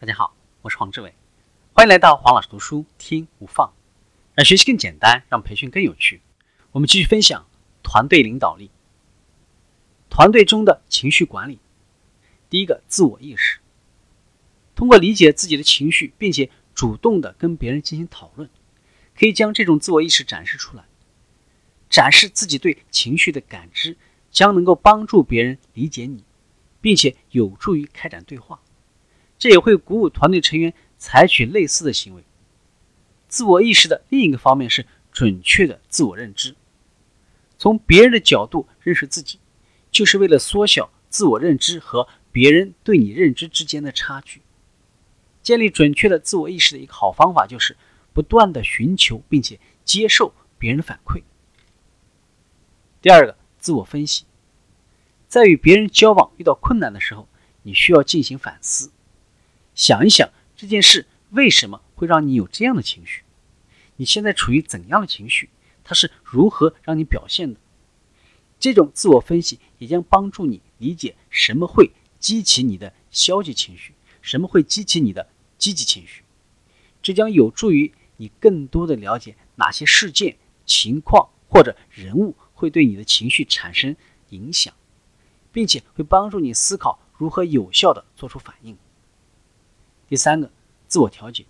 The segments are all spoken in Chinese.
大家好，我是黄志伟，欢迎来到黄老师读书听无放，让学习更简单，让培训更有趣。我们继续分享团队领导力，团队中的情绪管理。第一个，自我意识。通过理解自己的情绪，并且主动的跟别人进行讨论，可以将这种自我意识展示出来。展示自己对情绪的感知，将能够帮助别人理解你，并且有助于开展对话。这也会鼓舞团队成员采取类似的行为。自我意识的另一个方面是准确的自我认知。从别人的角度认识自己，就是为了缩小自我认知和别人对你认知之间的差距。建立准确的自我意识的一个好方法，就是不断的寻求并且接受别人的反馈。第二个，自我分析。在与别人交往遇到困难的时候，你需要进行反思。想一想这件事为什么会让你有这样的情绪？你现在处于怎样的情绪？它是如何让你表现的？这种自我分析也将帮助你理解什么会激起你的消极情绪，什么会激起你的积极情绪。这将有助于你更多的了解哪些事件、情况或者人物会对你的情绪产生影响，并且会帮助你思考如何有效的做出反应。第三个，自我调节，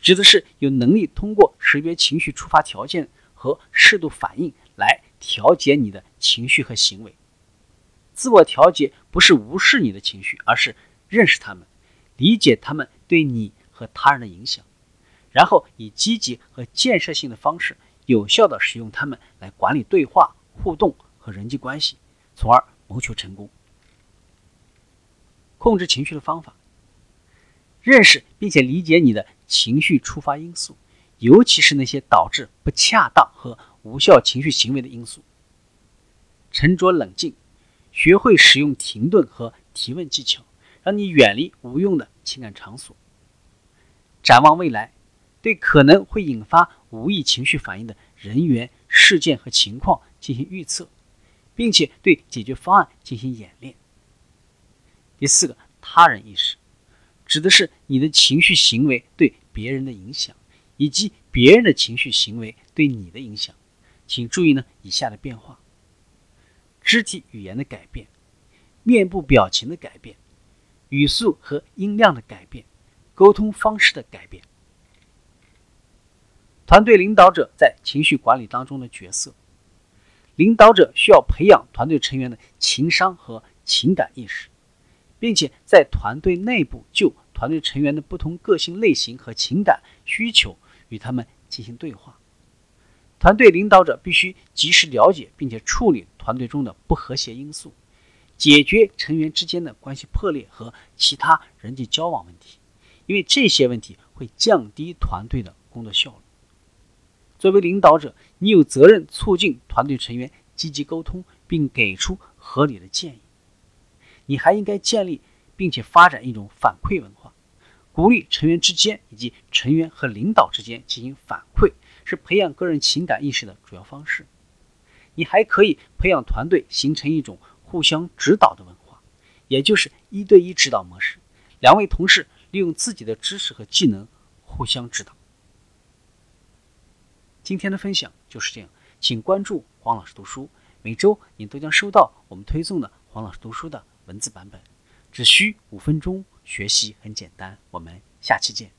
指的是有能力通过识别情绪触发条件和适度反应来调节你的情绪和行为。自我调节不是无视你的情绪，而是认识他们，理解他们对你和他人的影响，然后以积极和建设性的方式，有效的使用它们来管理对话、互动和人际关系，从而谋求成功。控制情绪的方法。认识并且理解你的情绪触发因素，尤其是那些导致不恰当和无效情绪行为的因素。沉着冷静，学会使用停顿和提问技巧，让你远离无用的情感场所。展望未来，对可能会引发无意情绪反应的人员、事件和情况进行预测，并且对解决方案进行演练。第四个，他人意识。指的是你的情绪行为对别人的影响，以及别人的情绪行为对你的影响。请注意呢以下的变化：肢体语言的改变，面部表情的改变，语速和音量的改变，沟通方式的改变。团队领导者在情绪管理当中的角色，领导者需要培养团队成员的情商和情感意识。并且在团队内部就团队成员的不同个性类型和情感需求与他们进行对话。团队领导者必须及时了解并且处理团队中的不和谐因素，解决成员之间的关系破裂和其他人际交往问题，因为这些问题会降低团队的工作效率。作为领导者，你有责任促进团队成员积极沟通，并给出合理的建议。你还应该建立并且发展一种反馈文化，鼓励成员之间以及成员和领导之间进行反馈，是培养个人情感意识的主要方式。你还可以培养团队形成一种互相指导的文化，也就是一对一指导模式，两位同事利用自己的知识和技能互相指导。今天的分享就是这样，请关注黄老师读书，每周你都将收到我们推送的黄老师读书的。文字版本，只需五分钟，学习很简单。我们下期见。